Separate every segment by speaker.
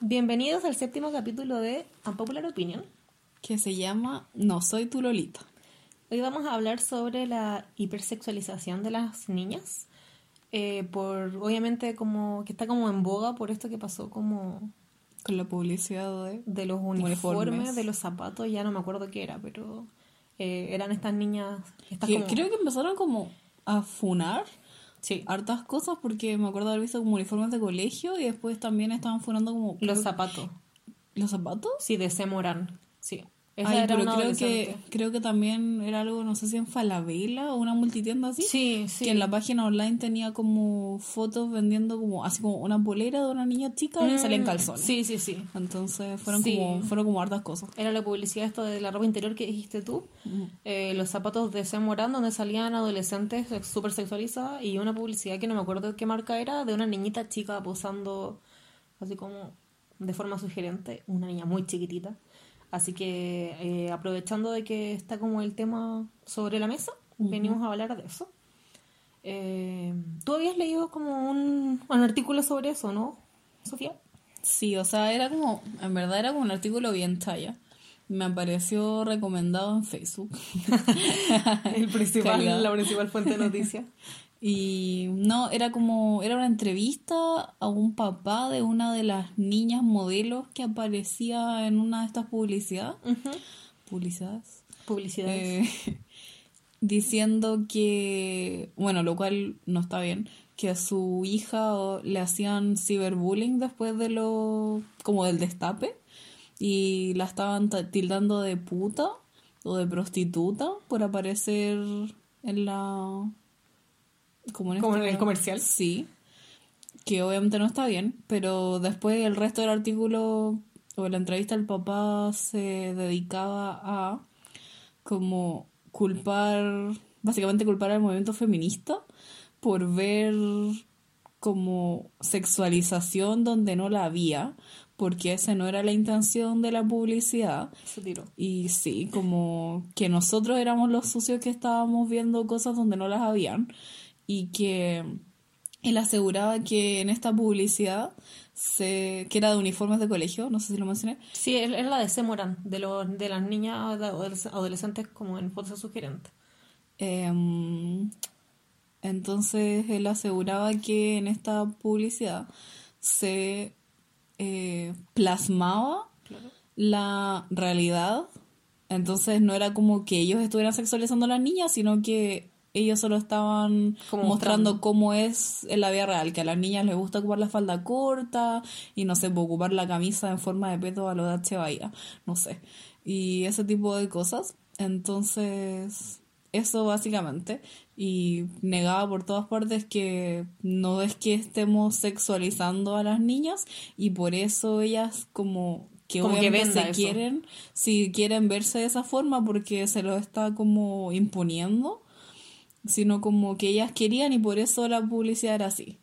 Speaker 1: Bienvenidos al séptimo capítulo de Unpopular Opinion.
Speaker 2: Que se llama No soy tu Lolita.
Speaker 1: Hoy vamos a hablar sobre la hipersexualización de las niñas. eh, por, obviamente, como que está como en boga por esto que pasó como
Speaker 2: Con la publicidad de...
Speaker 1: de los uniformes,
Speaker 2: Uniformes.
Speaker 1: de los zapatos, ya no me acuerdo qué era, pero eh, eran estas niñas. Estas
Speaker 2: que
Speaker 1: como-
Speaker 2: Creo que empezaron como a funar
Speaker 1: Sí,
Speaker 2: hartas cosas porque me acuerdo haber visto como uniformes de colegio y después también estaban funando como...
Speaker 1: los zapatos.
Speaker 2: ¿Los zapatos?
Speaker 1: Sí, de Semorán. Sí. Esa
Speaker 2: Ay,
Speaker 1: era
Speaker 2: pero creo que, creo que también era algo, no sé si en Falabella o una multitienda así.
Speaker 1: Sí, sí.
Speaker 2: Que en la página online tenía como fotos vendiendo como así como una polera de una niña chica y
Speaker 1: Mm,
Speaker 2: salían calzones.
Speaker 1: Sí, sí, sí.
Speaker 2: Entonces fueron
Speaker 1: Sí.
Speaker 2: como fueron como hartas cosas.
Speaker 1: Era la publicidad esto de la ropa interior que dijiste tú. Eh, los zapatos de Saint Laurent donde salían adolescentes súper sexualizadas y una publicidad que no me acuerdo de qué marca era de una niñita chica posando así como de forma sugerente, una niña muy chiquitita. Así que eh, aprovechando de que está como el tema sobre la mesa, venimos a hablar de eso. Eh, Tú habías leído como un, un artículo sobre eso, ¿no, Sofía?
Speaker 2: Sí, o sea, era como, en verdad era como un artículo bien talla. Me apareció recomendado en Facebook.
Speaker 1: El principal, la principal fuente de noticias.
Speaker 2: Y no, era como, era una entrevista a un papá de una de las niñas modelos que aparecía en una de estas publicidades. Publicidades.
Speaker 1: Publicidades.
Speaker 2: Eh, diciendo que, bueno, lo cual no está bien, que a su hija le hacían ciberbullying después de lo, como del destape, y la estaban ta- tildando de puta o de prostituta por aparecer en la... Como en,
Speaker 1: Como en
Speaker 2: esta-
Speaker 1: el comercial.
Speaker 2: Sí, que obviamente no está bien, pero después el resto del artículo o la entrevista el papá se dedicaba a como culpar, básicamente culpar al movimiento feminista por ver como sexualización donde no la había, porque esa no era la intención de la publicidad.
Speaker 1: Se tiró.
Speaker 2: Y sí, como que nosotros éramos los sucios que estábamos viendo cosas donde no las habían y que él aseguraba que en esta publicidad, se, que era de uniformes de colegio, no sé si lo mencioné,
Speaker 1: Sí, es la de Semoran, de, los de las niñas de adolescentes como en fotos sugerentes.
Speaker 2: Em, entonces él aseguraba que en esta publicidad se eh, plasmaba
Speaker 1: Claro.
Speaker 2: la realidad. Entonces no era como que ellos estuvieran sexualizando a las niñas, sino que ellos solo estaban
Speaker 1: Como
Speaker 2: mostrando
Speaker 1: mostrando.
Speaker 2: cómo es en la vida real, que a las niñas les gusta ocupar la falda corta y no sé, pues, ocupar la camisa en forma de peto a lo de H. Bahía, no sé. Y ese tipo de cosas. Entonces, eso básicamente. Y negaba por todas partes que no es que estemos sexualizando a las niñas y por eso ellas como que
Speaker 1: Como que
Speaker 2: obviamente
Speaker 1: venda
Speaker 2: se quieren, si quieren verse de esa forma porque se lo está como imponiendo, sino como que ellas querían y por eso la publicidad era así.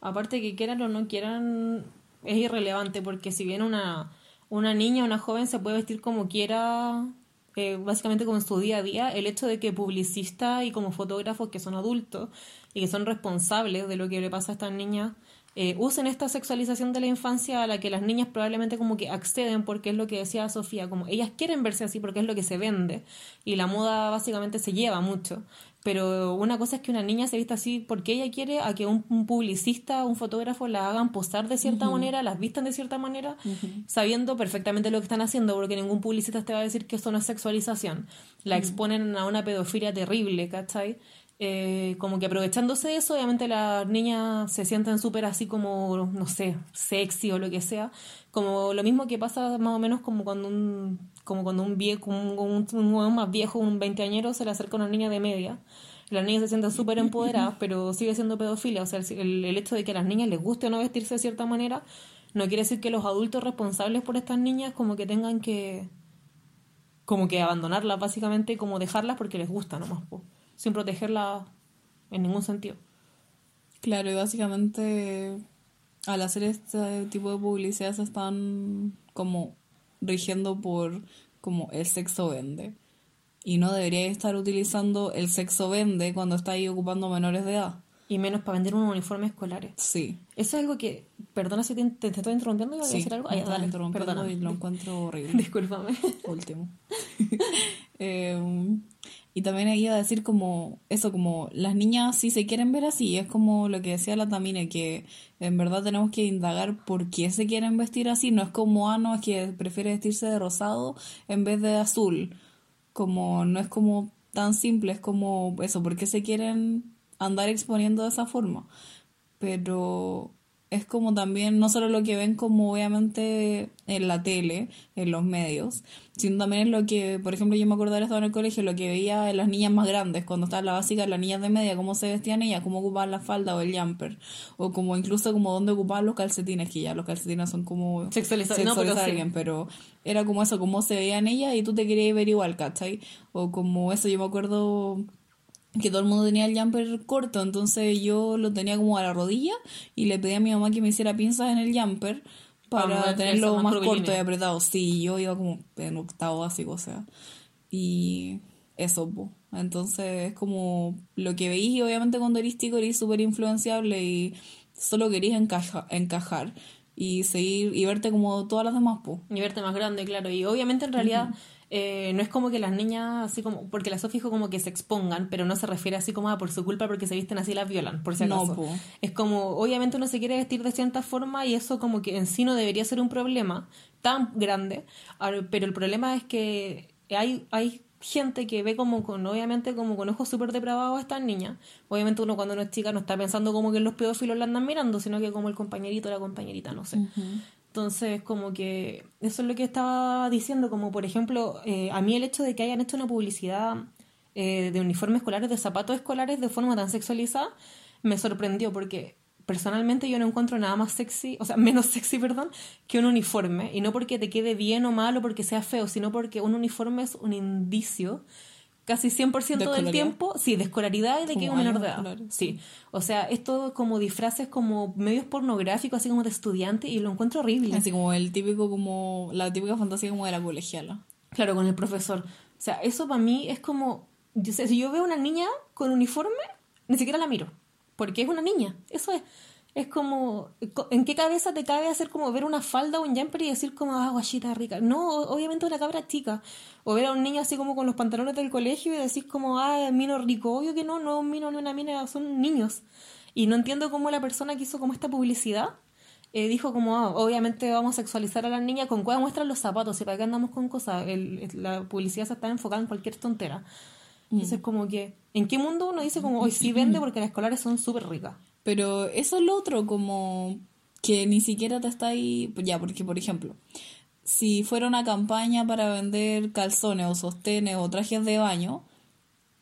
Speaker 1: Aparte que quieran o no quieran, es irrelevante porque si bien una, una niña una joven se puede vestir como quiera, eh, básicamente como en su día a día, el hecho de que publicistas y como fotógrafos que son adultos y que son responsables de lo que le pasa a estas niñas, eh, usen esta sexualización de la infancia a la que las niñas probablemente como que acceden porque es lo que decía Sofía, como ellas quieren verse así porque es lo que se vende y la moda básicamente se lleva mucho. Pero una cosa es que una niña se vista así porque ella quiere a que un, un publicista, un fotógrafo la hagan posar de cierta manera, las vistan de cierta manera, sabiendo perfectamente lo que están haciendo, porque ningún publicista te va a decir que eso no es sexualización. La exponen a una pedofilia terrible, ¿cachai? Eh, como que aprovechándose de eso, obviamente las niñas se sienten súper así como, no sé, sexy o lo que sea. Como lo mismo que pasa más o menos como cuando un, como cuando un viejo, un, un, más viejo, un veinteañero, se le acerca a una niña de media. Las niñas se sienten súper empoderadas, pero sigue siendo pedofilia. O sea, el, hecho de que a las niñas les guste o no vestirse de cierta manera, no quiere decir que los adultos responsables por estas niñas como que tengan que como que abandonarlas básicamente como dejarlas porque les gusta nomás, sin protegerlas en ningún sentido.
Speaker 2: Claro, y básicamente al hacer este tipo de publicidad se están como rigiendo por como el sexo vende. Y no debería estar utilizando el sexo vende cuando está ahí ocupando menores de edad.
Speaker 1: Y menos para vender unos uniformes escolares.
Speaker 2: Sí.
Speaker 1: Eso es algo que, perdona si te, te- te estoy interrumpiendo, ¿iba a
Speaker 2: Sí,
Speaker 1: decir algo? Ay, dale, perdona.
Speaker 2: y lo encuentro horrible.
Speaker 1: Discúlpame.
Speaker 2: último. Eh, y también iba a decir como eso, como las niñas sí se quieren ver así, es como lo que decía la Tamine, que en verdad tenemos que indagar por qué se quieren vestir así, no es como, ah, es que prefiere vestirse de rosado en vez de azul, como no es como tan simple, es como eso, por qué se quieren andar exponiendo de esa forma, pero es como también no solo lo que ven como obviamente en la tele, en los medios, sino también es lo que, por ejemplo, yo me acuerdo de estado en el colegio, lo que veía en las niñas más grandes, cuando estaba en la básica, las niñas de media, cómo se vestían ellas, cómo ocupaban la falda o el jumper, o como incluso como dónde ocupaban los calcetines, que ya los calcetines son como
Speaker 1: Sexualiza- no, pero
Speaker 2: sexualizar
Speaker 1: sí.
Speaker 2: alguien, pero era como eso, cómo se veían ellas y tú te querías ver igual, ¿cachai? O como eso, yo me acuerdo que todo el mundo tenía el jumper corto, entonces yo lo tenía como a la rodilla y le pedí a mi mamá que me hiciera pinzas en el jumper
Speaker 1: Para
Speaker 2: tenerlo
Speaker 1: más
Speaker 2: corto y apretado. Sí, yo iba como en octavo básico, o sea. Y eso, po. Entonces es como lo que veís y obviamente cuando eres tico eres súper influenciable y solo querís encaja- encajar y seguir y verte como todas las demás, po.
Speaker 1: Y verte más grande, claro. Y obviamente en realidad eh, no es como que las niñas, así como, porque la Sofi dijo como que se expongan, pero no se refiere así como a por su culpa porque se visten así las violan, por si
Speaker 2: No,
Speaker 1: acaso.
Speaker 2: po.
Speaker 1: Es como, obviamente uno se quiere vestir de cierta forma y eso como que en sí no debería ser un problema tan grande, pero el problema es que hay, hay gente que ve como con, obviamente como con ojos súper depravados a estas niñas. Obviamente uno cuando uno es chica no está pensando como que los pedófilos la andan mirando, sino que como el compañerito o la compañerita, no sé. Entonces, como que eso es lo que estaba diciendo, como por ejemplo, eh, a mí el hecho de que hayan hecho una publicidad eh, de uniformes escolares, de zapatos escolares de forma tan sexualizada, me sorprendió porque personalmente yo no encuentro nada más sexy, o sea, menos sexy, perdón, que un uniforme. Y no porque te quede bien o mal o porque sea feo, sino porque un uniforme es un indicio casi 100%
Speaker 2: ¿De
Speaker 1: del tiempo, sí, de escolaridad y de que es un menor de edad. Sí, o sea, esto como disfraces como medios pornográficos, así como de estudiante, y lo encuentro horrible.
Speaker 2: Así como el típico, como la típica fantasía como de la colegiala.
Speaker 1: Claro, con el profesor. O sea, eso para mí es como, yo sé, si yo veo una niña con uniforme, ni siquiera la miro, porque es una niña, eso es. Es como, ¿en qué cabeza te cabe hacer como ver una falda o un jumper y decir como, ah, guachita rica? No, obviamente una cabra chica. O ver a un niño así como con los pantalones del colegio y decir como, ah, mino rico. Obvio que no, no es un mino ni una mina, son niños. Y no entiendo cómo la persona que hizo como esta publicidad eh, dijo como, ah, obviamente vamos a sexualizar a las niñas, con cuál muestran los zapatos y para qué andamos con cosas. El- el- la publicidad se está enfocada en cualquier tontera. Entonces como que, ¿en qué mundo uno dice como, hoy sí vende porque las escolares son súper ricas?
Speaker 2: Pero eso es lo otro, como que ni siquiera te está ahí. Ya, porque por ejemplo, si fuera una campaña para vender calzones o sostenes o trajes de baño,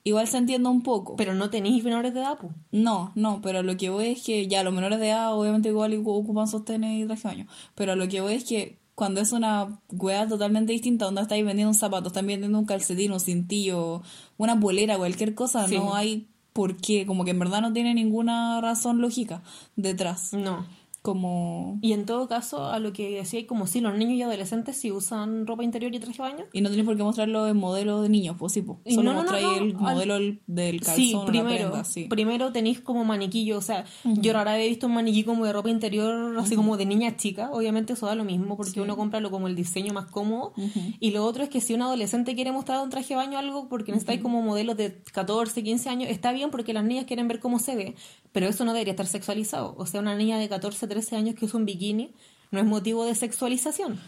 Speaker 2: igual se entiende un poco.
Speaker 1: Pero no tenéis menores de edad, pues.
Speaker 2: No, no, pero lo que voy es que ya los menores de edad obviamente igual ocupan sostenes y traje de baño. Pero lo que voy es que cuando es una weá totalmente distinta, donde estáis vendiendo un zapato, están vendiendo un calcetín, un cintillo, una polera, cualquier cosa,
Speaker 1: Sí.
Speaker 2: no hay por qué, como que en verdad no tiene ninguna razón lógica detrás.
Speaker 1: No.
Speaker 2: Como...
Speaker 1: Y en todo caso, a lo que decía, como si los niños y adolescentes si usan ropa interior y traje de baño.
Speaker 2: Y no tenéis por qué mostrarlo en modelo de niños, pues sí, pues. Solo
Speaker 1: no, no, no,
Speaker 2: mostráis
Speaker 1: no,
Speaker 2: el modelo del- del calzón
Speaker 1: Sí, primero,
Speaker 2: prenda, sí.
Speaker 1: primero tenéis como maniquillo, o sea, yo rara he visto un maniquí como de ropa interior, así como de niña chica, obviamente eso da lo mismo, porque uno compra lo como el diseño más cómodo, y lo otro es que si un adolescente quiere mostrar un traje de baño algo, porque necesitáis como modelos de 14, 15 años, está bien porque las niñas quieren ver cómo se ve, pero eso no debería estar sexualizado, o sea, una niña de 14, 13 años que usa un bikini no es motivo de sexualización.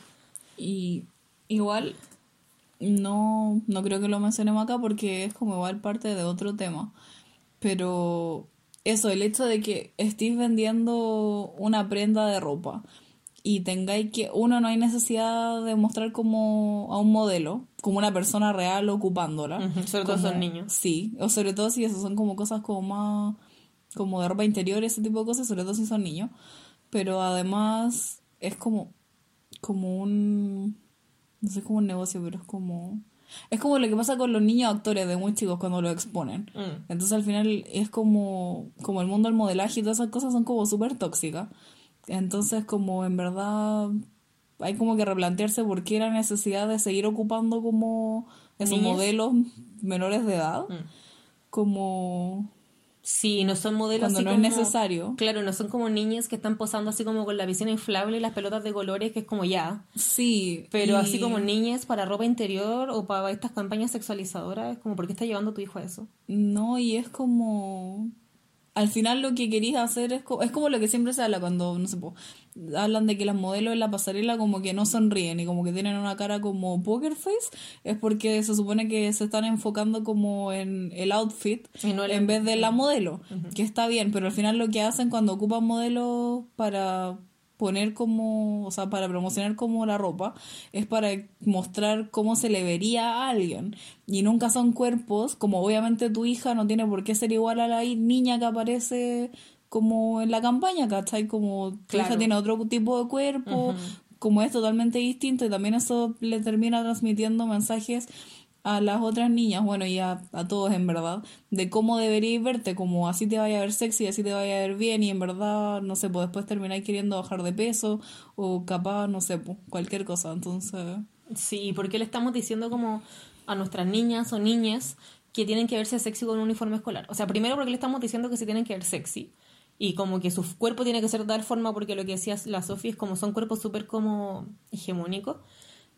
Speaker 2: Y igual no, no creo que lo mencionemos acá porque es como igual parte de otro tema. Pero eso, el hecho de que estéis vendiendo una prenda de ropa y tengáis que, uno, no hay necesidad de mostrar como a un modelo, como una persona real ocupándola.
Speaker 1: Sobre todo son niños.
Speaker 2: Sí, o sobre todo si eso son como cosas como más, como de ropa interior, ese tipo de cosas, sobre todo si son niños. Pero además es como, como un, no sé, como un negocio, pero es como, es como lo que pasa con los niños actores de muy chicos cuando los exponen.
Speaker 1: Mm.
Speaker 2: Entonces al final es como, como el mundo del modelaje y todas esas cosas son como súper tóxicas. Entonces como en verdad hay como que replantearse por qué la necesidad de seguir ocupando como esos
Speaker 1: Niñas.
Speaker 2: modelos menores de edad.
Speaker 1: Mm.
Speaker 2: Como
Speaker 1: Sí, no son modelos
Speaker 2: Cuando
Speaker 1: así
Speaker 2: no es
Speaker 1: como-
Speaker 2: necesario.
Speaker 1: Claro, no son como niñas que están posando así como con la piscina inflable y las pelotas de colores, que es como ya.
Speaker 2: Sí.
Speaker 1: Pero
Speaker 2: y-
Speaker 1: así como niñas para ropa interior o para estas campañas sexualizadoras, es como, ¿por qué está llevando tu hijo a eso?
Speaker 2: No, y es como... Al final lo que querías hacer es, co- es como lo que siempre se habla cuando, no sé, po, hablan de que las modelos en la pasarela como que no sonríen y como que tienen una cara como poker face, es porque se supone que se están enfocando como en el outfit
Speaker 1: Y no el-
Speaker 2: en vez de la modelo, que está bien, pero al final lo que hacen cuando ocupan modelos para poner como, o sea, para promocionar como la ropa, es para mostrar cómo se le vería a alguien. Y nunca son cuerpos, como obviamente tu hija no tiene por qué ser igual a la niña que aparece como en la campaña, ¿cachai? Como tu
Speaker 1: Claro.
Speaker 2: hija tiene otro tipo de cuerpo, como es totalmente distinto y también eso le termina transmitiendo mensajes a las otras niñas, bueno, y a, a todos en verdad, de cómo deberíais verte, como así te vaya a ver sexy, así te vaya a ver bien, y en verdad, no sé, pues después termináis queriendo bajar de peso, o capaz, no sé, pues, cualquier cosa, entonces...
Speaker 1: Sí, ¿por qué le estamos diciendo como a nuestras niñas o niñas que tienen que verse sexy con un uniforme escolar? O sea, primero porque le estamos diciendo que se tienen que ver sexy y como que su cuerpo tiene que ser de tal forma porque lo que decía la Sofía es como son cuerpos súper como hegemónicos.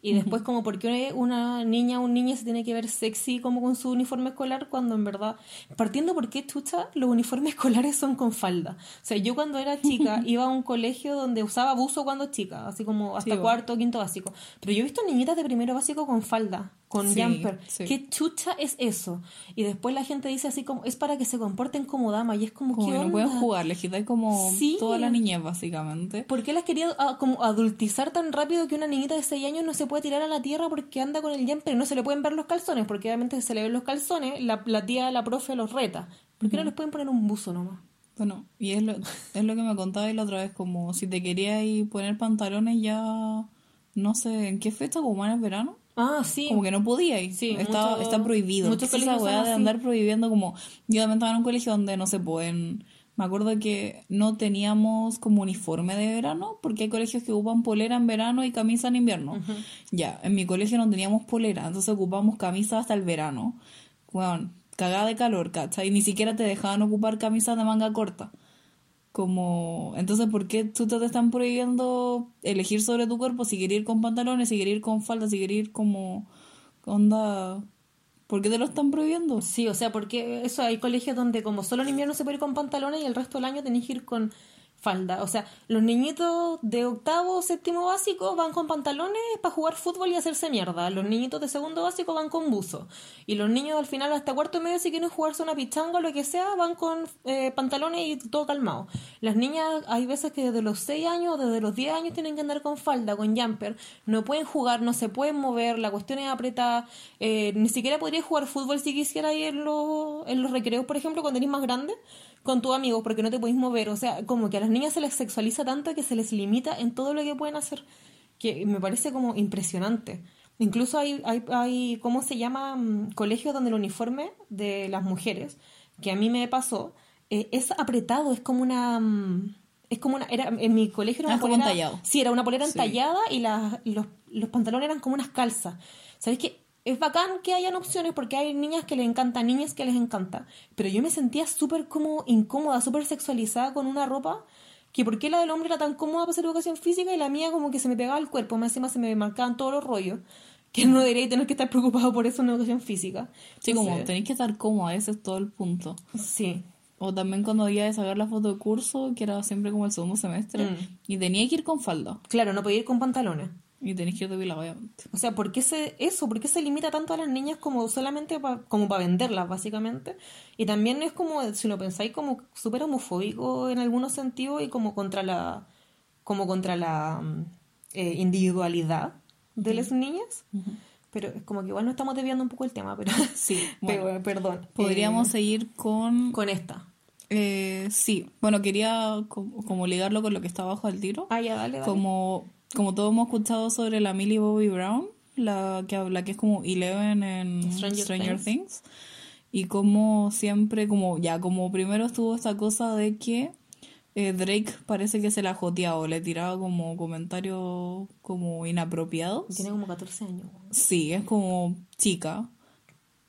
Speaker 1: Y después como por qué una niña o un niño se tiene que ver sexy como con su uniforme escolar cuando en verdad... Partiendo por qué, chucha, los uniformes escolares son con falda. O sea, yo cuando era chica iba a un colegio donde usaba buzo cuando chica, así como hasta
Speaker 2: Sí,
Speaker 1: cuarto quinto básico. Pero yo he visto niñitas de primero básico con falda, con
Speaker 2: Sí,
Speaker 1: jumper.
Speaker 2: sí.
Speaker 1: ¿Qué chucha es eso? Y después la gente dice así como, es para que se comporten como dama. Y es como,
Speaker 2: Como
Speaker 1: ¿qué
Speaker 2: que no pueden jugar, les quitáis como toda la niñez, básicamente.
Speaker 1: ¿Por qué las quería ah, como adultizar tan rápido que una niñita de 6 años no se puede tirar a la tierra porque anda con el jumper y no se le pueden ver los calzones? Porque obviamente se le ven los calzones, la, la tía, la profe los reta. ¿Por qué no les pueden poner un buzo nomás?
Speaker 2: Bueno, y es lo, es lo que me contabas la otra vez, como si te querías poner pantalones ya, no sé, ¿en qué fecha? ¿Como en el verano?
Speaker 1: Ah, sí.
Speaker 2: Como que no podía ir.
Speaker 1: Sí,
Speaker 2: está,
Speaker 1: mucho-
Speaker 2: está prohibido.
Speaker 1: muchos
Speaker 2: ¿Qué es esa
Speaker 1: colegios son
Speaker 2: weá de andar prohibiendo como... Yo también estaba en un colegio donde, no sé, pues en- Me acuerdo que no teníamos como uniforme de verano, porque hay colegios que ocupan polera en verano y camisa en invierno. Ya, en mi colegio no teníamos polera, entonces ocupamos camisa hasta el verano. Bueno, cagada de calor, ¿cachai? Ni siquiera te dejaban ocupar camisas de manga corta. Como, entonces, ¿por qué tú te están prohibiendo elegir sobre tu cuerpo si quieres ir con pantalones, si quieres ir con falda, si quieres ir como onda? ¿Por qué te lo están prohibiendo?
Speaker 1: Sí, o sea, porque eso hay colegios donde como solo en invierno se puede ir con pantalones y el resto del año tenés que ir con falda. O sea, los niñitos de octavo, séptimo básico van con pantalones para jugar fútbol y hacerse mierda. Los niñitos de segundo básico van con buzo. Y los niños al final hasta cuarto medio si quieren jugarse una pichanga o lo que sea, van con eh, pantalones y todo calmado. Las niñas hay veces que desde los 6 años o desde los 10 años tienen que andar con falda, con jumper. No pueden jugar, no se pueden mover, la cuestión es apretada. Eh, ni siquiera podría jugar fútbol si quisiera ir en, los- en los recreos, por ejemplo, cuando eres más grande con tus amigos porque no te podéis mover. O sea, como que a las niñas se les sexualiza tanto que se les limita en todo lo que pueden hacer, que me parece como impresionante. Incluso hay, hay, hay ¿cómo se llama? Mm, Colegios donde el uniforme de las mujeres, que a mí me pasó, eh, es apretado, es como una... mm, Es como una... Era, en mi colegio era
Speaker 2: Ah,
Speaker 1: una polera...
Speaker 2: entallado.
Speaker 1: Sí, era una polera
Speaker 2: Sí.
Speaker 1: entallada y las- los, los pantalones eran como unas calzas. ¿Sabéis qué? Es bacán que hayan opciones porque hay niñas que les encanta, niñas que les encanta. Pero yo me sentía súper como incómoda, súper sexualizada con una ropa que por qué la del hombre era tan cómoda para hacer educación física y la mía como que se me pegaba al cuerpo, más encima se me marcaban todos los rollos. Que no debería tener que estar preocupado por eso en educación física.
Speaker 2: Sí, como tenéis que estar cómoda, ese es todo el punto.
Speaker 1: Sí.
Speaker 2: O también cuando había de sacar la foto de curso, que era siempre como el segundo semestre,
Speaker 1: Mm.
Speaker 2: y tenía que ir con falda.
Speaker 1: Claro, no podía ir con pantalones.
Speaker 2: Y tenéis que ir depilada, obviamente.
Speaker 1: O sea, ¿por qué se, eso? ¿Por qué se limita tanto a las niñas como solamente pa- como para venderlas, básicamente? Y también es como, si lo pensáis, como súper homofóbico en algunos sentidos y como contra la, como contra la mm, eh, individualidad de las niñas. Pero es como que igual no estamos desviando un poco el tema, pero
Speaker 2: Sí,
Speaker 1: pero, perdón.
Speaker 2: Podríamos
Speaker 1: Eh,
Speaker 2: seguir con...
Speaker 1: con esta.
Speaker 2: eh, sí, bueno, quería como, como ligarlo con lo que está abajo del tiro.
Speaker 1: Ah, ya, dale, dale.
Speaker 2: Como, como todos hemos escuchado sobre la Millie Bobby Brown, la que, habla que es como Eleven en
Speaker 1: Stranger
Speaker 2: Stranger,
Speaker 1: Things.
Speaker 2: Things. Y como siempre, como ya, como primero estuvo esta cosa de que eh, Drake parece que se la joteaba o le tiraba como comentarios como inapropiados.
Speaker 1: Tiene como 14 años.
Speaker 2: Sí, es como chica.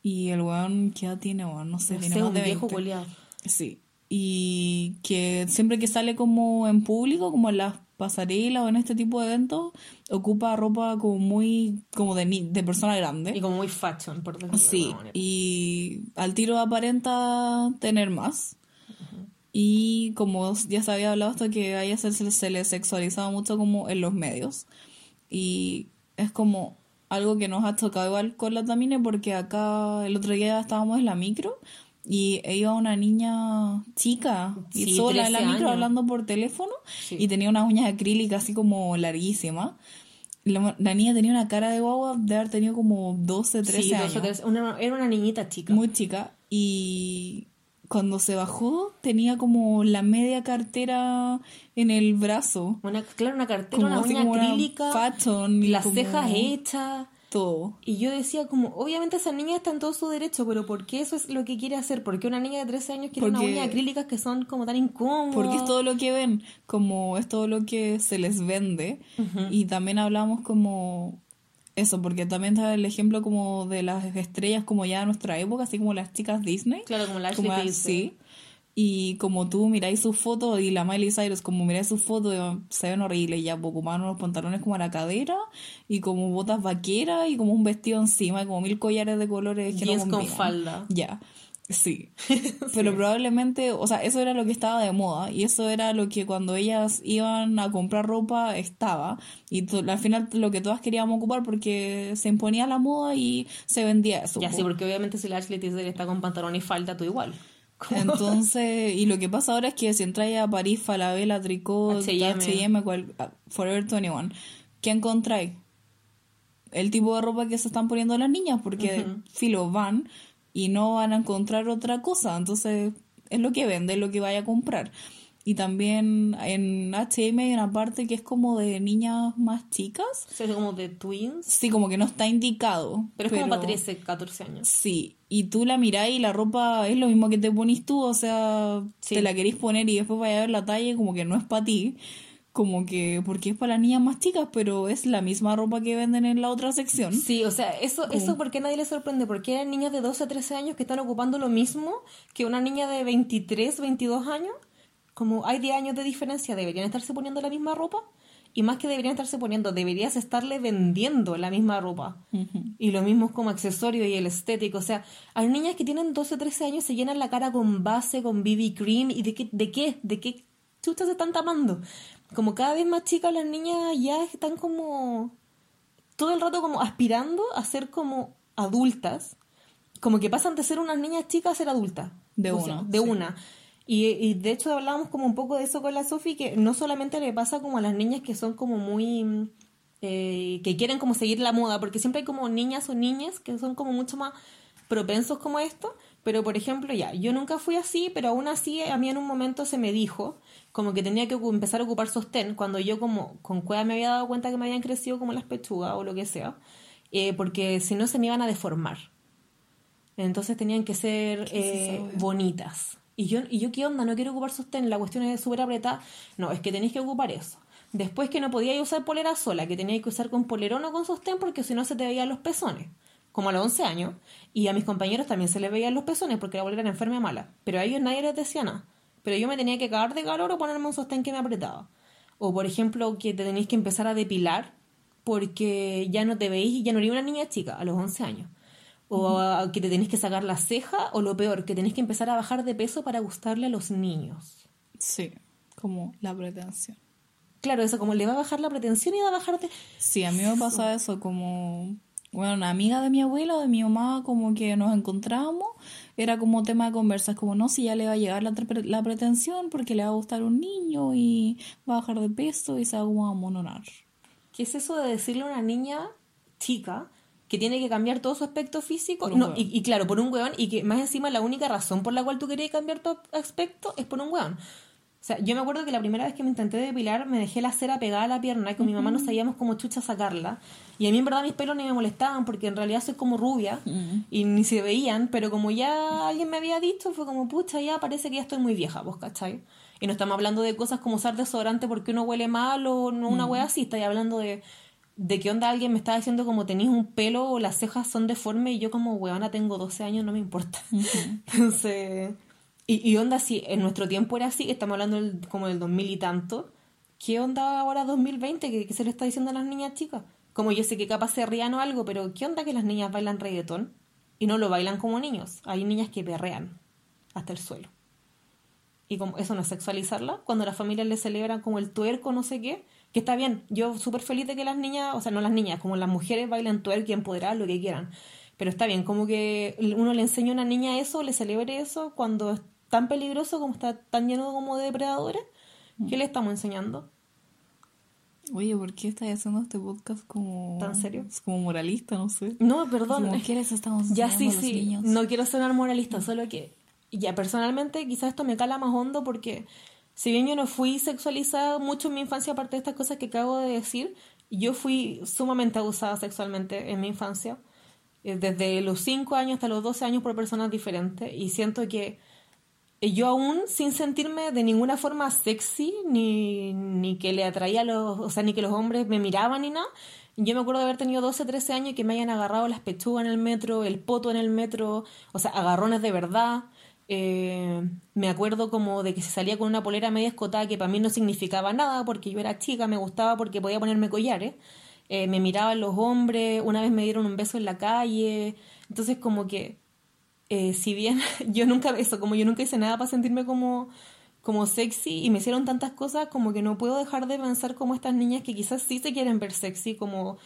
Speaker 2: Y el weón, ¿qué edad tiene, weón? No sé,
Speaker 1: No
Speaker 2: tiene
Speaker 1: sé,
Speaker 2: más
Speaker 1: un
Speaker 2: de
Speaker 1: viejo
Speaker 2: 20.
Speaker 1: culiado.
Speaker 2: Sí. Y que siempre que sale como en público, como en las pasarelas o en este tipo de eventos, ocupa ropa como muy, como de, ni- de persona grande.
Speaker 1: Y como muy fashion, por decirlo de
Speaker 2: Sí,
Speaker 1: alguna
Speaker 2: y al tiro aparenta tener más. Y como ya se había hablado, esto que a ella se, se, se le sexualizaba mucho como en los medios. Y es como algo que nos ha tocado igual con la Tamine, porque acá el otro día estábamos en la micro y iba una niña chica y
Speaker 1: Sí,
Speaker 2: sola en la
Speaker 1: 13
Speaker 2: micro
Speaker 1: años.
Speaker 2: hablando por teléfono
Speaker 1: Sí.
Speaker 2: y tenía unas uñas acrílicas así como larguísimas. La, la niña tenía una cara de guagua de haber tenido como 12, 13
Speaker 1: Sí,
Speaker 2: años
Speaker 1: o tres- una- era una niñita chica.
Speaker 2: muy chica y cuando se bajó tenía como la media cartera en el brazo
Speaker 1: Una, claro, una cartera,
Speaker 2: como
Speaker 1: una uña
Speaker 2: como una
Speaker 1: acrílica,
Speaker 2: fashion y
Speaker 1: las
Speaker 2: como
Speaker 1: cejas hechas. Y yo decía como, obviamente esa niña está en todo su derecho, pero ¿por qué eso es lo que quiere hacer? ¿Por qué una niña de 13 años quiere
Speaker 2: Porque-
Speaker 1: unas uñas acrílicas que son como tan incómodas?
Speaker 2: porque es todo lo que ven como es todo lo que se les vende y también hablamos como eso porque también está el ejemplo como de las estrellas como ya de nuestra época así como las chicas Disney
Speaker 1: Claro, como la Ashley
Speaker 2: como
Speaker 1: Tisdale.
Speaker 2: así. Y como tú miráis sus fotos y la Miley Cyrus, como miráis sus fotos, se ven horribles. Ya, pues, ocupaban unos pantalones como a la cadera y como botas vaqueras y como un vestido encima y como mil collares de colores que
Speaker 1: Jeans
Speaker 2: no
Speaker 1: con
Speaker 2: combinan.
Speaker 1: falda.
Speaker 2: Ya, sí. Pero probablemente, o sea, eso era lo que estaba de moda y eso era lo que cuando ellas iban a comprar ropa estaba. Y al final lo que todas queríamos ocupar porque se imponía la moda y se vendía eso.
Speaker 1: Ya, sí, porque obviamente si la Ashley Tisdale está con pantalón y falda, tú igual.
Speaker 2: Entonces, y lo que pasa ahora es que si entráis a París, Falabella, Tricot,
Speaker 1: H&M.
Speaker 2: Forever 21, ¿qué encontráis? El tipo de ropa que se están poniendo las niñas, porque filo van y no van a encontrar otra cosa. Entonces, es lo que vende, es lo que vaya a comprar. Y también en H&M hay una parte que es como de niñas más chicas.
Speaker 1: O sea, es como de twins.
Speaker 2: Sí, como que no está indicado.
Speaker 1: Pero es como para 13, 14 años.
Speaker 2: Sí, y tú la mirás y la ropa es lo mismo que te ponís tú, o sea,
Speaker 1: Sí.
Speaker 2: te la querís poner y después vaya a ver la talla y como que no es para ti, como que porque es para las niñas más chicas, pero es la misma ropa que venden en la otra sección.
Speaker 1: Sí, o sea, eso, eso porque a nadie le sorprende, porque eran niñas de 12 a 13 años que están ocupando lo mismo que una niña de 23, 22 años. Como hay 10 años de diferencia, deberían estarse poniendo la misma ropa. Y más que deberían estarse poniendo, deberías estarle vendiendo la misma ropa. Y lo mismo como accesorio y el estético. O sea, hay niñas que tienen 12 o 13 años, se llenan la cara con base, con BB cream. ¿Y de qué? ¿De qué? ¿De qué chuchas se están tapando? Como cada vez más chicas las niñas ya están como todo el rato como aspirando a ser como adultas, como que pasan de ser unas niñas chicas a ser adultas.
Speaker 2: De
Speaker 1: O sea,
Speaker 2: una,
Speaker 1: de
Speaker 2: sí.
Speaker 1: una. Y, y de hecho hablábamos como un poco de eso con la Sofi, que no solamente le pasa como a las niñas que son como muy... eh, que quieren como seguir la moda, porque siempre hay como niñas o niñas que son como mucho más propensos como esto, pero por ejemplo ya, yo nunca fui así, pero aún así a mí en un momento se me dijo como que tenía que empezar a ocupar sostén, cuando yo como con cueva me había dado cuenta que me habían crecido como las pechugas o lo que sea, eh, porque si no se me iban a deformar. Entonces tenían que ser
Speaker 2: ¿Qué es
Speaker 1: eh, bonitas. Y yo, y yo, ¿qué onda? No quiero ocupar sostén, la cuestión es súper apretada. No, es que tenéis que ocupar eso. Después que no podíais usar polera sola, que teníais que usar con polerón o con sostén porque si no se te veían los pezones. Como a los 11 años. Y a mis compañeros también se les veían los pezones porque la polera era enferma y mala. Pero a ellos nadie les decía nada. Pero yo me tenía que cagar de calor o ponerme un sostén que me apretaba. O por ejemplo, que te tenéis que empezar a depilar porque ya no te veis, ya no eres una niña chica a los 11 años. O a- que te tenéis que sacar la ceja, o lo peor, que tenéis que empezar a bajar de peso para gustarle a los niños.
Speaker 2: Sí, como la pretensión.
Speaker 1: Claro, eso como le va a bajar la pretensión y va a bajarte.
Speaker 2: Sí, a mí me pasa eso como, bueno, una amiga de mi abuela o de mi mamá, como que nos encontrábamos, era como tema de conversas, como no, si ya le va a llegar la, la pretensión porque le va a gustar un niño y va a bajar de peso y se va como a mononar.
Speaker 1: ¿Qué es eso de decirle a una niña chica que tiene que cambiar todo su aspecto físico? No, y, y claro, por un hueón, y que más encima la única razón por la cual tú querías cambiar tu aspecto es por un hueón. O sea, yo me acuerdo que la primera vez que me intenté depilar me dejé la cera pegada a la pierna y con mi mamá no sabíamos cómo chucha sacarla. Y a mí en verdad mis pelos ni me molestaban porque en realidad soy como rubia y ni se veían, pero como ya alguien me había dicho, fue como, pucha, ya parece que ya estoy muy vieja, ¿vos cachai? Y no estamos hablando de cosas como usar desodorante porque uno huele mal o no una wea así, estoy hablando de, de qué onda alguien me estaba diciendo como tenéis un pelo o las cejas son deformes y yo como weona tengo 12 años, no me importa. Entonces, Y, y onda, si en nuestro tiempo era así, estamos hablando del- como del 2000 y tanto, ¿qué onda ahora 2020? ¿Qué, qué se le está diciendo a las niñas chicas? Como yo sé que capaz se rían o algo, pero ¿qué onda que las niñas bailan reggaetón? Y no lo bailan como niños. Hay niñas que perrean hasta el suelo. Y como eso no es sexualizarla, cuando las familias le celebran como el tuerco, no sé qué, que está bien. Yo súper feliz de que las niñas, o sea, no las niñas, como las mujeres bailen tuerco y empoderadas, lo que quieran. Pero está bien, como que uno le enseña a una niña eso, le celebre eso, cuando es tan peligroso, como está tan lleno como de depredadores, ¿qué le estamos enseñando?
Speaker 2: Oye, ¿por qué estás haciendo este podcast como...
Speaker 1: ¿Tan serio?
Speaker 2: Es como moralista, no sé.
Speaker 1: No, perdón.
Speaker 2: Como, ¿Qué les estamos
Speaker 1: Ya sí,
Speaker 2: a los
Speaker 1: sí.
Speaker 2: niños?
Speaker 1: No quiero sonar moralista, solo que ya personalmente quizás esto me cala más hondo porque si bien yo no fui sexualizada mucho en mi infancia, aparte de estas cosas que acabo de decir, yo fui sumamente abusada sexualmente en mi infancia, eh, desde los 5 años hasta los 12 años por personas diferentes y siento que eh, yo aún sin sentirme de ninguna forma sexy ni, ni que le atraía a los, o sea, ni que los hombres me miraban ni nada. Yo me acuerdo de haber tenido 12, 13 años y que me hayan agarrado las pechugas en el metro, el poto en el metro, o sea, agarrones de verdad. Eh, me acuerdo como de que se salía con una polera media escotada que para mí no significaba nada porque yo era chica, me gustaba porque podía ponerme collares. Eh, me miraban los hombres, una vez me dieron un beso en la calle. Entonces como que eh, si bien yo nunca, eso, como yo nunca hice nada para sentirme como, como sexy y me hicieron tantas cosas, como que no puedo dejar de pensar como estas niñas que quizás sí se quieren ver sexy, como,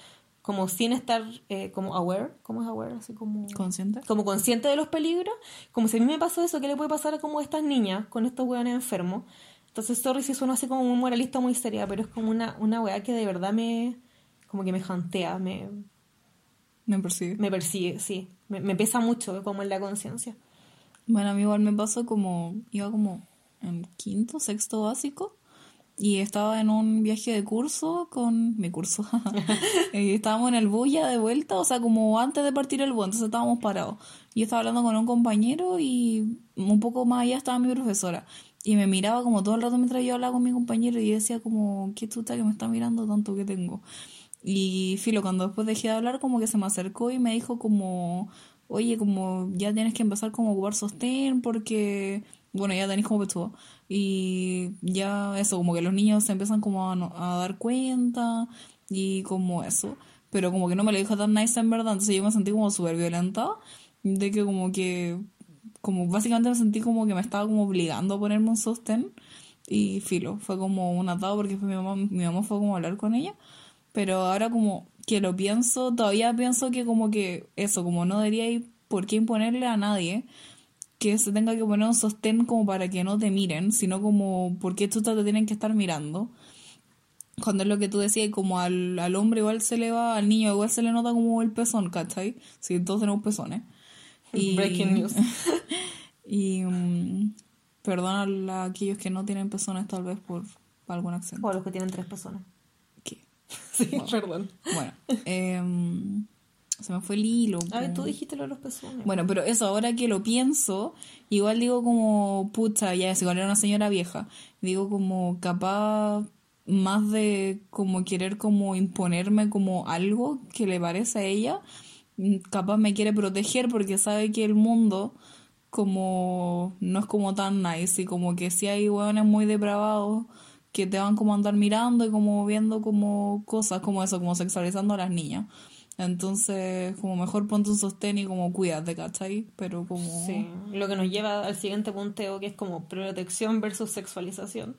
Speaker 1: como sin estar eh, como aware, ¿cómo es aware? Así como...
Speaker 2: ¿Consciente?
Speaker 1: Como consciente de los peligros, como si a mí me pasó eso, ¿qué le puede pasar a como estas niñas con estos weones enfermos? Entonces, sorry si suena así como muy moralista, muy seria, pero es como una, una weá que de verdad me, como que me jantea, me,
Speaker 2: Me persigue.
Speaker 1: me persigue, sí. Me, me pesa mucho como en la conciencia.
Speaker 2: Bueno, a mí igual me pasó como... Iba como en quinto, sexto básico. Y estaba en un viaje de curso con mi curso. y estábamos en el bus ya de vuelta, o sea, como antes de partir el bus, entonces estábamos parados. Yo estaba hablando con un compañero y un poco más allá estaba mi profesora. Y me miraba como todo el rato mientras yo hablaba con mi compañero y decía como, qué tuta que me está mirando tanto que tengo. Y filo, cuando después dejé de hablar, como que se me acercó y me dijo como, oye, como ya tienes que empezar como a ocupar sostén porque, bueno, ya tenés como pechuga. Y ya eso, como que los niños se empiezan como a, no- a dar cuenta y como eso. Pero como que no me lo dijo tan nice en verdad, entonces yo me sentí como súper violenta de que como que, como básicamente me sentí como que me estaba como obligando a ponerme un sostén. Y filo, fue como un atado porque después mi mamá, mi mamá fue como a hablar con ella. Pero ahora como que lo pienso, todavía pienso que como que eso, como no debería ir por qué imponerle a nadie que se tenga que poner un sostén como para que no te miren, sino como por qué tú te tienen que estar mirando. Cuando es lo que tú decías, como al, al hombre igual se le va, al niño igual se le nota como el pezón, ¿cachai? Sí, todos tenemos pezones. Y,
Speaker 1: Breaking news.
Speaker 2: y mm, perdón a aquellos que no tienen pezones tal vez por algún acento.
Speaker 1: O los que tienen tres personas.
Speaker 2: ¿Qué?
Speaker 1: Sí, perdón.
Speaker 2: Bueno, em, se me fue el hilo.
Speaker 1: A ver,
Speaker 2: po.
Speaker 1: tú dijiste lo de los pezones.
Speaker 2: Bueno, pero eso, ahora que lo pienso, igual digo como, pucha, ya es igual era una señora vieja. Digo como capaz más de como querer como imponerme como algo que le parece a ella, mm, capaz me quiere proteger porque sabe que el mundo como no es como tan nice y como que si hay hueones muy depravados que te van como a andar mirando y como viendo como cosas como eso, como sexualizando a las niñas. Entonces, como mejor ponte un sostén y como cuídate, ¿cachai? Pero como...
Speaker 1: Sí, lo que nos lleva al siguiente punteo que es como protección versus sexualización.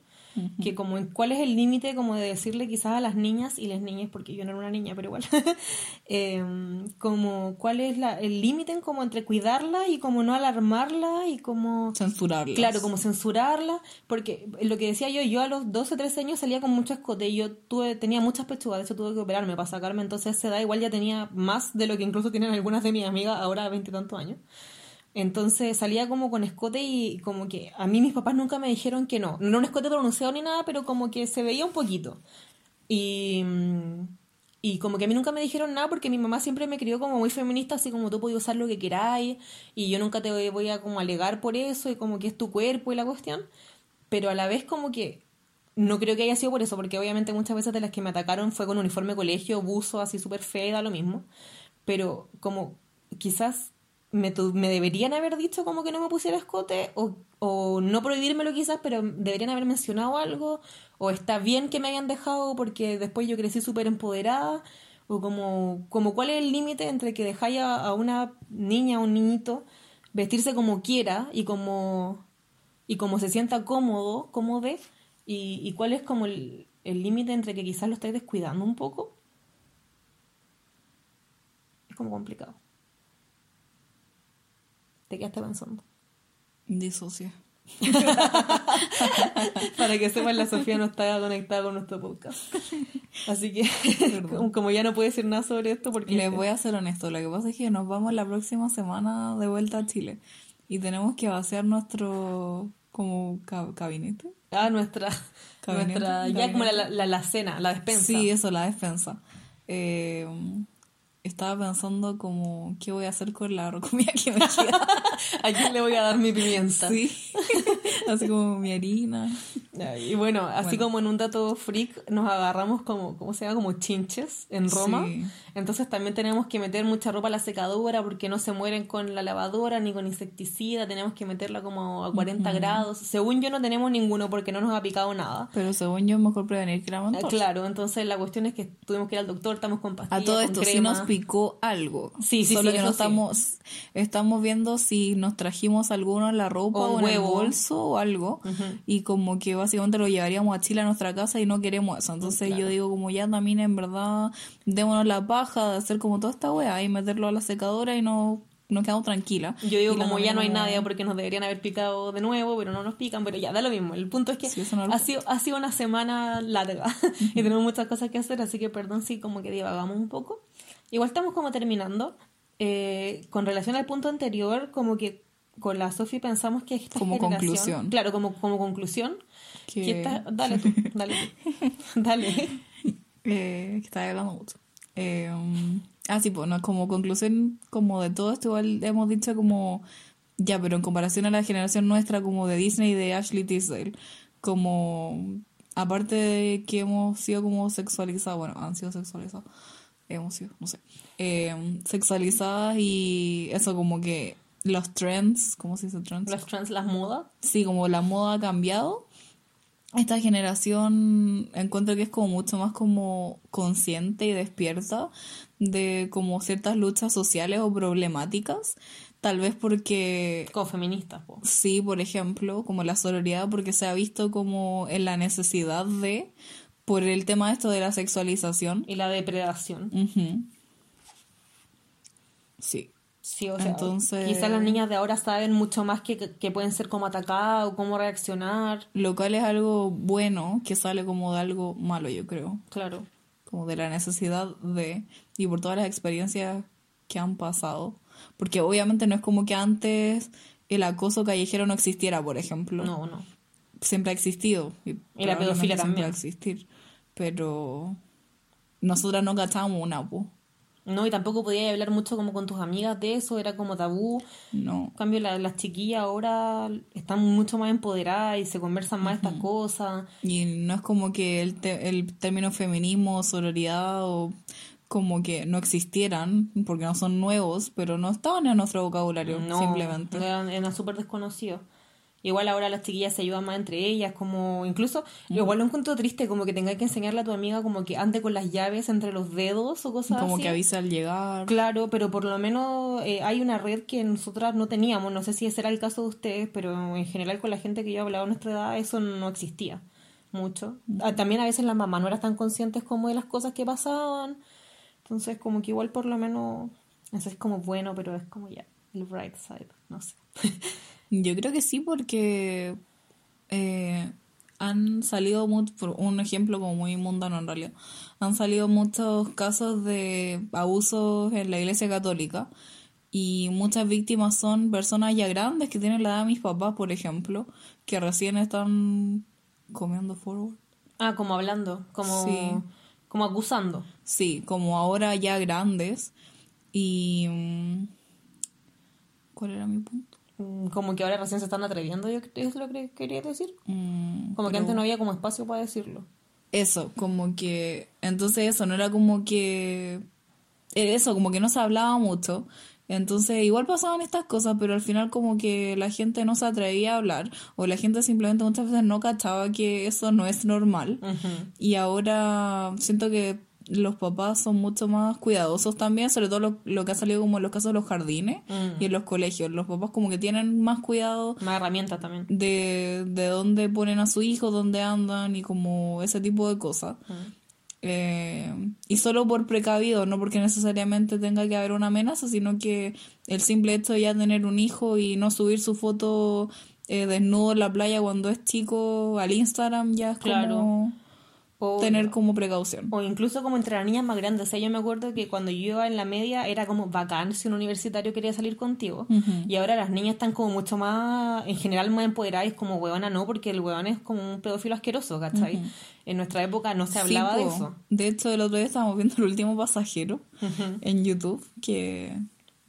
Speaker 1: Que como en cuál es el límite como de decirle quizás a las niñas y las niñas, porque yo no era una niña, pero igual, em, como cuál es la, el límite en como entre cuidarla y como no alarmarla y como...
Speaker 2: Censurarlas.
Speaker 1: Claro, como censurarla, porque lo que decía yo, yo a los 12, 13 años salía con mucho escote yo tuve, tenía muchas pechugas, de hecho tuve que operarme para sacarme, entonces a esa edad igual ya tenía más de lo que incluso tienen algunas de mis amigas ahora a veintitantos años. Entonces salía como con escote y como que a mí mis papás nunca me dijeron que no. No era un escote pronunciado ni nada, pero como que se veía un poquito. Y, y como que a mí nunca me dijeron nada porque mi mamá siempre me crió como muy feminista, así como tú puedes usar lo que queráis y yo nunca te voy a como alegar por eso y como que es tu cuerpo y la cuestión. Pero a la vez como que no creo que haya sido por eso, porque obviamente muchas veces de las que me atacaron fue con uniforme de colegio, buzo, así súper fea y da lo mismo. Pero como quizás me, me deberían haber dicho como que no me pusiera escote o, o no prohibírmelo quizás, pero deberían haber mencionado algo o está bien que me hayan dejado porque después yo crecí súper empoderada o como, como cuál es el límite entre que dejáis a, a una niña o un niñito vestirse como quiera y como, y como se sienta cómodo, cómodo y, y cuál es como el límite entre que quizás lo estáis descuidando un poco. Es como complicado. Te quedaste pensando.
Speaker 2: Disocia.
Speaker 1: Para que sepan, la Sofía no está conectada con nuestro podcast. Así que, como- ya no puede decir nada sobre esto, porque
Speaker 2: Les voy a ser honesto, lo que pasa es que nos vamos la próxima semana de vuelta a Chile y tenemos que vaciar nuestro como ca- gabinete.
Speaker 1: Ah, nuestra, ya como la, la, la, la cena, la despensa.
Speaker 2: Sí, eso, la despensa. Eh, estaba pensando como qué voy a hacer con la comida que me queda.
Speaker 1: ¿A quién le voy a dar mi pimienta?
Speaker 2: sí, así como mi harina.
Speaker 1: Y bueno, así
Speaker 2: Bueno.
Speaker 1: como en un dato freak, nos agarramos como, ¿cómo se llama? Como chinches en Roma.
Speaker 2: Sí.
Speaker 1: Entonces también tenemos que meter mucha ropa a la secadora porque no se mueren con la lavadora ni con insecticida. Tenemos que meterla como a 40 grados. Según yo no tenemos ninguno porque no nos ha picado nada.
Speaker 2: Pero según yo, mejor prevenir que
Speaker 1: Ah,
Speaker 2: lamentar.
Speaker 1: Claro, entonces la cuestión es que tuvimos que ir al doctor, estamos con pastillas,
Speaker 2: A todo esto, si nos picó algo.
Speaker 1: Sí, sí,
Speaker 2: Solo
Speaker 1: sí,
Speaker 2: que no estamos, estamos viendo si nos trajimos alguno en la ropa
Speaker 1: O
Speaker 2: o,
Speaker 1: un
Speaker 2: en el bolso o algo. Y como que básicamente lo llevaríamos a Chile a nuestra casa y no queremos eso. Entonces yo digo como ya también en verdad démonos la paja de hacer como toda esta wea y meterlo a la secadora y no nos quedamos tranquilas.
Speaker 1: Yo digo como ya no hay nadie porque nos deberían haber picado de nuevo, pero no nos pican, pero ya da lo mismo. El punto es que
Speaker 2: Sí, no
Speaker 1: ha, sido, ha sido una semana larga y tenemos muchas cosas que hacer, así que perdón si como que divagamos un poco. Igual estamos como terminando. Eh, con relación al punto anterior, como que con la Sofi pensamos que esta
Speaker 2: Como
Speaker 1: generación-
Speaker 2: conclusión.
Speaker 1: Claro, como, como conclusión.
Speaker 2: Que-
Speaker 1: que esta- dale tú, dale tú. dale.
Speaker 2: Eh, que estaba hablando mucho. Eh, um, ah, sí, pues, no, como conclusión como de todo esto, igual hemos dicho como, ya, pero en comparación a la generación nuestra como de Disney y de Ashley Tisdale, como, aparte de que hemos sido como sexualizados, bueno, han sido sexualizados, hemos sido, no sé, eh, sexualizadas y eso como que los trends, ¿cómo se dice trends?
Speaker 1: Los trans, las modas.
Speaker 2: sí, como la moda ha cambiado, esta generación encuentro que es como mucho más como consciente y despierta de como ciertas luchas sociales o problemáticas, tal vez porque
Speaker 1: Como feministas, po.
Speaker 2: sí, por ejemplo, como la sororidad, porque se ha visto como en la necesidad de, por el tema esto de la sexualización.
Speaker 1: Y la depredación.
Speaker 2: Sí.
Speaker 1: Sí, o sea,
Speaker 2: Entonces-
Speaker 1: quizás las niñas de ahora saben mucho más que, que pueden ser como atacadas o cómo reaccionar.
Speaker 2: Lo cual es algo bueno que sale como de algo malo, yo creo.
Speaker 1: Claro.
Speaker 2: como de la necesidad de y por todas las experiencias que han pasado porque obviamente no es como que antes el acoso callejero no existiera por ejemplo
Speaker 1: No, no.
Speaker 2: siempre ha existido y,
Speaker 1: Y la pedofilia
Speaker 2: siempre
Speaker 1: también.
Speaker 2: va a existir pero nosotras no cachábamos una po.
Speaker 1: No, y tampoco podías hablar mucho como con tus amigas de eso, era como tabú.
Speaker 2: no
Speaker 1: En cambio, la- las chiquillas ahora están mucho más empoderadas y se conversan más estas cosas.
Speaker 2: y no es como que el, te- el término feminismo sororidad o como que no existieran porque no son nuevos pero no estaban en nuestro vocabulario
Speaker 1: No,
Speaker 2: simplemente
Speaker 1: eran, eran súper desconocidos. Igual ahora las chiquillas se ayudan más entre ellas, como incluso, igual lo encuentro triste, como que tengas que enseñarle a tu amiga como que ande con las llaves entre los dedos o cosas
Speaker 2: como
Speaker 1: así.
Speaker 2: que avisa al llegar
Speaker 1: Claro, pero por lo menos eh, hay una red que nosotras no teníamos. No sé si ese era el caso de ustedes, pero en general con la gente que yo hablaba a nuestra edad eso no existía mucho. Ah, También a veces las mamás no eran tan conscientes como de las cosas que pasaban. Entonces como que igual por lo menos, eso es como bueno, pero es como ya, el bright side, no sé.
Speaker 2: Yo creo que sí, porque eh, han salido, mu- por un ejemplo como muy mundano en realidad, han salido muchos casos de abusos en la iglesia católica y muchas víctimas son personas ya grandes que tienen la edad de mis papás, por ejemplo, que recién están comiendo forward.
Speaker 1: Ah, como hablando, como,
Speaker 2: Sí.
Speaker 1: como acusando.
Speaker 2: Sí, como ahora ya grandes y... mm, ¿Cuál era mi punto?
Speaker 1: Mm, Como que ahora recién se están atreviendo, yo es lo que quería decir.
Speaker 2: Mm,
Speaker 1: Como que antes no había como espacio para decirlo.
Speaker 2: Eso, como que. Entonces, eso no era como que. era Eso, como que no se hablaba mucho. Entonces, igual pasaban estas cosas, pero al final como que la gente no se atrevía a hablar o la gente simplemente muchas veces no cachaba que eso no es normal. Y ahora siento que los papás son mucho más cuidadosos también, sobre todo lo, lo que ha salido como en los casos de los jardines y en los colegios. Los papás como que tienen más cuidado
Speaker 1: Más herramientas también.
Speaker 2: de, de dónde ponen a su hijo, dónde andan y como ese tipo de cosas. Eh, y solo por precavido, no porque necesariamente tenga que haber una amenaza, sino que el simple hecho de ya tener un hijo y no subir su foto eh, desnudo en la playa cuando es chico al Instagram ya es
Speaker 1: Claro.
Speaker 2: como
Speaker 1: O,
Speaker 2: tener como precaución.
Speaker 1: o incluso como entre las niñas más grandes. O sea, yo me acuerdo que cuando yo iba en la media era como bacán si un universitario quería salir contigo. Y ahora las niñas están como mucho más, en general, más empoderadas. Y es como huevona no, porque el huevón es como un pedófilo asqueroso, ¿cachai? En nuestra época no se hablaba
Speaker 2: Sí,
Speaker 1: de eso.
Speaker 2: De hecho, el otro día estábamos viendo el último pasajero en YouTube, que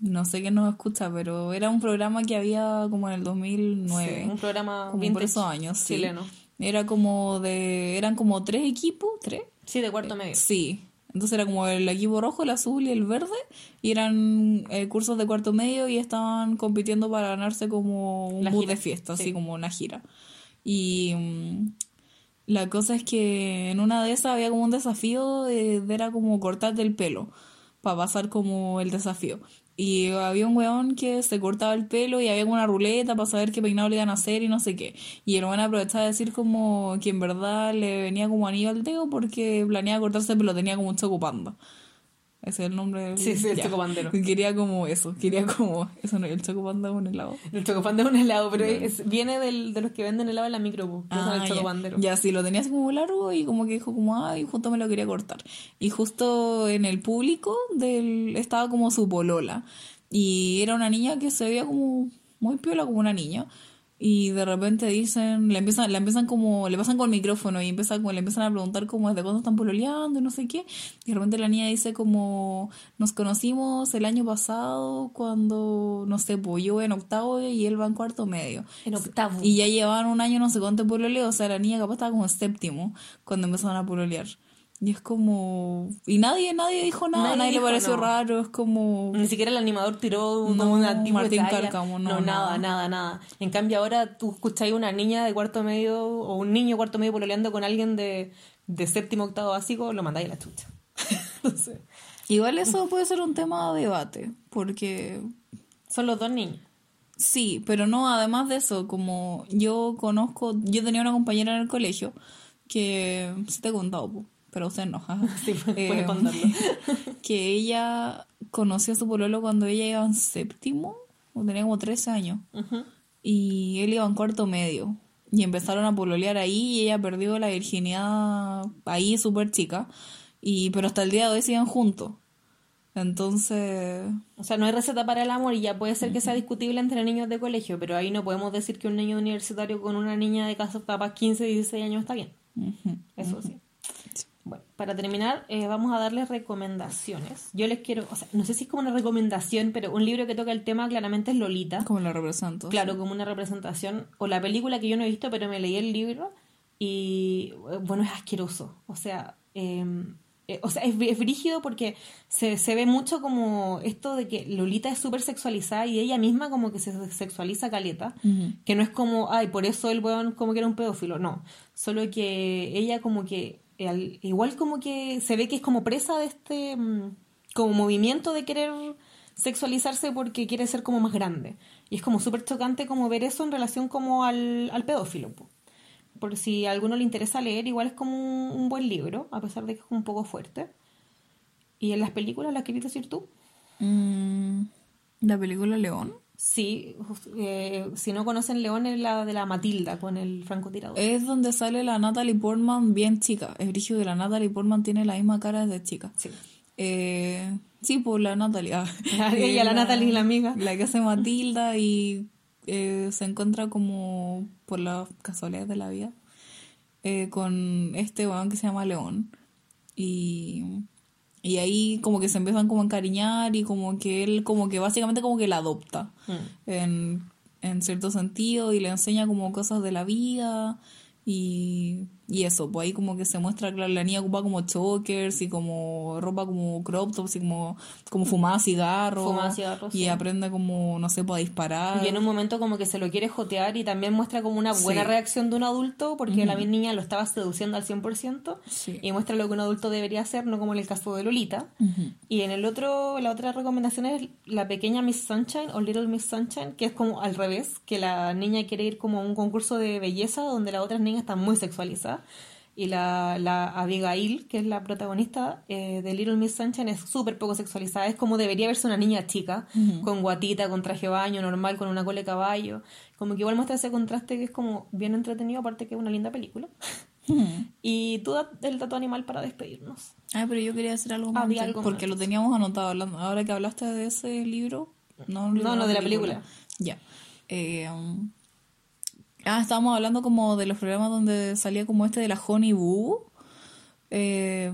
Speaker 2: no sé quién nos escucha, pero era un programa que había como en el 2009.
Speaker 1: Sí, un programa
Speaker 2: como por
Speaker 1: vintage
Speaker 2: esos años, sí.
Speaker 1: chileno.
Speaker 2: Era como de, eran como tres equipos, tres.
Speaker 1: Sí, de cuarto medio.
Speaker 2: Sí. Entonces era como el equipo rojo, el azul y el verde. Y eran eh, cursos de cuarto medio y estaban compitiendo para ganarse como un
Speaker 1: La
Speaker 2: bus
Speaker 1: gira,
Speaker 2: de fiesta,
Speaker 1: sí.
Speaker 2: así como una gira. Y mm, la cosa es que en una de esas había como un desafío de, de era como cortarte el pelo para pasar como el desafío. Y había un weón que se cortaba el pelo y había una ruleta para saber qué peinado le iban a hacer y no sé qué. Y el weón aprovechaba de decir como que en verdad le venía como anillo al dedo porque planeaba cortarse el pelo, tenía como un chocopanda. Ese es el nombre del...
Speaker 1: Sí, sí, el chocopandero.
Speaker 2: Quería como eso, quería como... Eso no, el chocopanda es un helado.
Speaker 1: El chocopán es un helado, pero es- viene del, de los que venden helado en la micro, que son el
Speaker 2: Ah, ya.
Speaker 1: chocopandero.
Speaker 2: Ya, sí, lo tenía así como largo y como que dijo como, ay, justo me lo quería cortar. Y justo en el público del estaba como su polola. Y era una niña que se veía como muy piola, como una niña. Y de repente dicen, le empiezan, le empiezan como, le pasan con el micrófono y empieza, como, le empiezan a preguntar como desde cuándo están pololeando y no sé qué. Y de repente la niña dice como, nos conocimos el año pasado cuando, no sé, pues yo en octavo y él va en cuarto medio.
Speaker 1: En octavo.
Speaker 2: Y ya llevaban un año no sé cuánto pololeo, o sea, la niña capaz estaba como en séptimo cuando empezaron a pololear. Y es como... Y nadie, nadie dijo nada,
Speaker 1: Nadie
Speaker 2: nadie,
Speaker 1: dijo
Speaker 2: le pareció
Speaker 1: no.
Speaker 2: raro, es como...
Speaker 1: Ni siquiera el animador tiró un-
Speaker 2: No, Martín. Cárcamo, no,
Speaker 1: no, nada,
Speaker 2: nada.
Speaker 1: nada. En cambio ahora tú escucháis una niña de cuarto medio o un niño de cuarto medio pololeando con alguien de, de séptimo octavo básico, lo mandáis a la chucha. Entonces,
Speaker 2: Igual eso puede ser un tema de debate, porque
Speaker 1: son los dos niños.
Speaker 2: Sí, pero no, además de eso, como yo conozco, yo tenía una compañera en el colegio que, sí te he contado, po, pero usted no.
Speaker 1: Sí, puedes
Speaker 2: Eh,
Speaker 1: contarlo.
Speaker 2: que ella conoció a su pololo cuando ella iba en séptimo, o tenía como 13 años, y él iba en cuarto medio, y empezaron a pololear ahí, y ella perdió la virginidad ahí súper chica, y pero hasta el día de hoy siguen juntos. Entonces,
Speaker 1: O sea, no hay receta para el amor y ya puede ser que sea discutible entre niños de colegio, pero ahí no podemos decir que un niño universitario con una niña de casa capaz 15, 16 años está bien. Eso sí. Para terminar, eh, vamos a darles recomendaciones. Yo les quiero, o sea, no sé si es como una recomendación, pero un libro que toca el tema claramente es Lolita.
Speaker 2: como la represento.
Speaker 1: Claro, como una representación. O la película que yo no he visto, pero me leí el libro y, eh, bueno, es asqueroso. O sea, eh, eh, o sea es, es brígido porque se, se ve mucho como esto de que Lolita es súper sexualizada y ella misma como que se sexualiza caleta. Que no es como, ay, por eso el weón como que era un pedófilo. No. Solo que ella como que, al- igual como que se ve que es como presa de este mm, como movimiento de querer sexualizarse porque quiere ser como más grande. Y es como súper chocante como ver eso en relación como al, al pedófilo. po. Por si a alguno le interesa leer, igual es como un, un buen libro, a pesar de que es un poco fuerte. ¿Y en las películas las querías decir tú?
Speaker 2: Mm, la película León
Speaker 1: Sí, eh, si no conocen León es la de la Matilda con el francotirador.
Speaker 2: es donde sale la Natalie Portman bien chica. Es brígido que la Natalie Portman tiene la misma cara de chica.
Speaker 1: Sí.
Speaker 2: Eh, sí, pues la Natalie. ah.
Speaker 1: Ella,
Speaker 2: Eh,
Speaker 1: la Natalie, la amiga.
Speaker 2: La que hace Matilda y eh, se encuentra como por las casualidades de la vida eh, con este weón que se llama León. Y, y ahí como que se empiezan como a encariñar y como que él como que básicamente como que la adopta
Speaker 1: Mm.
Speaker 2: en, en cierto sentido y le enseña como cosas de la vida y y eso, pues ahí como que se muestra que la niña ocupa como chokers y como ropa como crop tops y como, como fumaba cigarros.
Speaker 1: Fumaba cigarros,
Speaker 2: Y
Speaker 1: sí.
Speaker 2: aprende como, no sé, pues a disparar.
Speaker 1: Y en un momento como que se lo quiere jotear y también muestra como una buena
Speaker 2: Sí.
Speaker 1: reacción de un adulto porque la niña lo estaba seduciendo al 100%
Speaker 2: Sí.
Speaker 1: y muestra lo que un adulto debería hacer, no como en el caso de Lolita.
Speaker 2: Ujú.
Speaker 1: Y en el otro, la otra recomendación es la pequeña Miss Sunshine o Little Miss Sunshine, que es como al revés, que la niña quiere ir como a un concurso de belleza donde las otras niñas están muy sexualizadas. Y la, la Abigail, que es la protagonista eh, de Little Miss Sunshine, es súper poco sexualizada. Es como debería verse una niña chica, con guatita, con traje de baño, normal, con una cola de caballo. Como que igual muestra ese contraste que es como bien entretenido, aparte que es una linda película. Y tú da el dato animal para despedirnos.
Speaker 2: Ah, pero yo quería hacer algo más.
Speaker 1: Algo
Speaker 2: porque
Speaker 1: más.
Speaker 2: lo teníamos anotado. hablando- Ahora que hablaste de ese libro. No,
Speaker 1: No, no, de la película.
Speaker 2: Ya. Eh, um, ah, estábamos hablando como de los programas donde salía como este de la Honey Boo. Eh,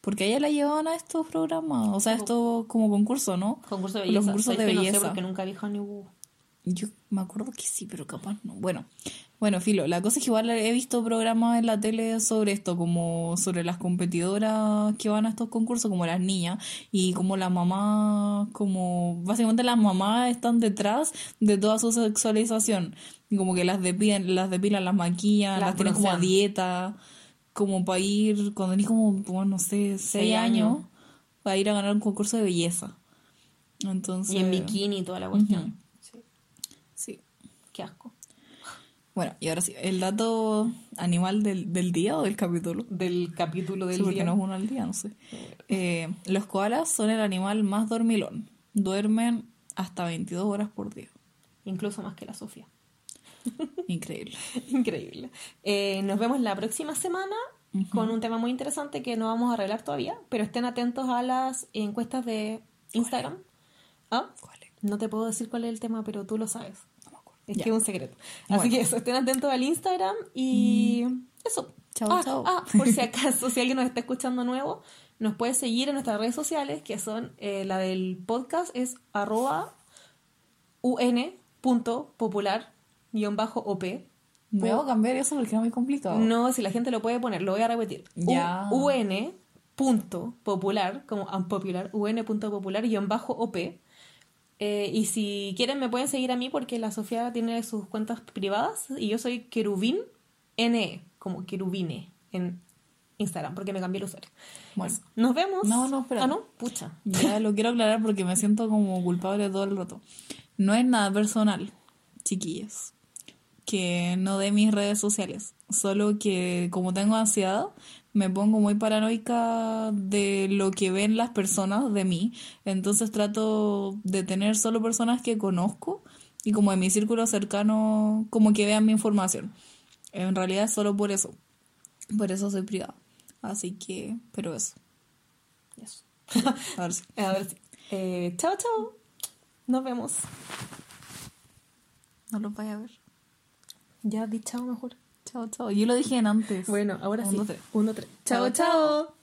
Speaker 2: porque a ella la llevaban a estos programas. O sea, estos como concursos, ¿no?
Speaker 1: Concurso de
Speaker 2: Los
Speaker 1: belleza.
Speaker 2: concursos
Speaker 1: ¿Sabes
Speaker 2: de
Speaker 1: que No sé
Speaker 2: belleza.
Speaker 1: porque nunca vi Honey Boo.
Speaker 2: Yo me acuerdo que sí, pero capaz no. Bueno, bueno, Filo, la cosa es que igual he visto programas en la tele sobre esto, como sobre las competidoras que van a estos concursos, como las niñas, y como las mamás, como básicamente las mamás están detrás de toda su sexualización. Y como que las depilan, las depilan, las maquillan,
Speaker 1: Las
Speaker 2: las, tienen como a dieta, como para ir, cuando tenés como, bueno, no sé, seis
Speaker 1: años.
Speaker 2: años, para ir a ganar un concurso de belleza. Entonces.
Speaker 1: Y en bikini y toda la cuestión. Qué asco.
Speaker 2: Bueno, y ahora sí, el dato animal del, del día o del capítulo.
Speaker 1: Del capítulo del
Speaker 2: Sí, porque
Speaker 1: día.
Speaker 2: no es uno al día, no sé. Eh, los koalas son el animal más dormilón. Duermen hasta 22 horas por día.
Speaker 1: Incluso más que la Sofía.
Speaker 2: Increíble.
Speaker 1: Increíble. Eh, nos vemos la próxima semana con un tema muy interesante que no vamos a arreglar todavía, pero estén atentos a las encuestas de Instagram. ¿Ah?
Speaker 2: ¿Cuál es?
Speaker 1: No te puedo decir cuál es el tema, pero tú lo sabes.
Speaker 2: No.
Speaker 1: Es que es un secreto. Así que eso, estén atentos al Instagram y eso.
Speaker 2: Chao,
Speaker 1: ah,
Speaker 2: chao.
Speaker 1: ah, por si acaso, si alguien nos está escuchando nuevo, nos puede seguir en nuestras redes sociales, que son eh, la del podcast, es arroba un.popular-op.
Speaker 2: A cambiar eso porque es muy complicado.
Speaker 1: No, si la gente lo puede poner, lo voy a repetir.
Speaker 2: Ya.
Speaker 1: U- un.popular, como unpopular, un.popular-op. Eh, y si quieren me pueden seguir a mí porque la Sofía tiene sus cuentas privadas y yo soy querubín NE, como querubine en Instagram, porque me cambié el usuario.
Speaker 2: Bueno.
Speaker 1: Nos vemos.
Speaker 2: No, no, espera.
Speaker 1: Ah, no, pucha.
Speaker 2: Ya lo quiero aclarar porque me siento como culpable todo el rato. No es nada personal, chiquillas. Que no de mis redes sociales. Solo que como tengo ansiedad, me pongo muy paranoica de lo que ven las personas de mí. Entonces trato de tener solo personas que conozco y como en mi círculo cercano, como que vean mi información. En realidad es solo por eso. Por eso soy privada. Así que, pero eso.
Speaker 1: Eso.
Speaker 2: A ver si.
Speaker 1: A ver si. Eh, chao, chao. Nos vemos.
Speaker 2: No lo vaya a ver.
Speaker 1: Ya di chao mejor.
Speaker 2: Chao, chao. Yo lo dije en antes.
Speaker 1: Bueno, ahora
Speaker 2: Un,
Speaker 1: sí.
Speaker 2: dos, tres.
Speaker 1: Uno, tres.
Speaker 2: Chao,
Speaker 1: chao. chao.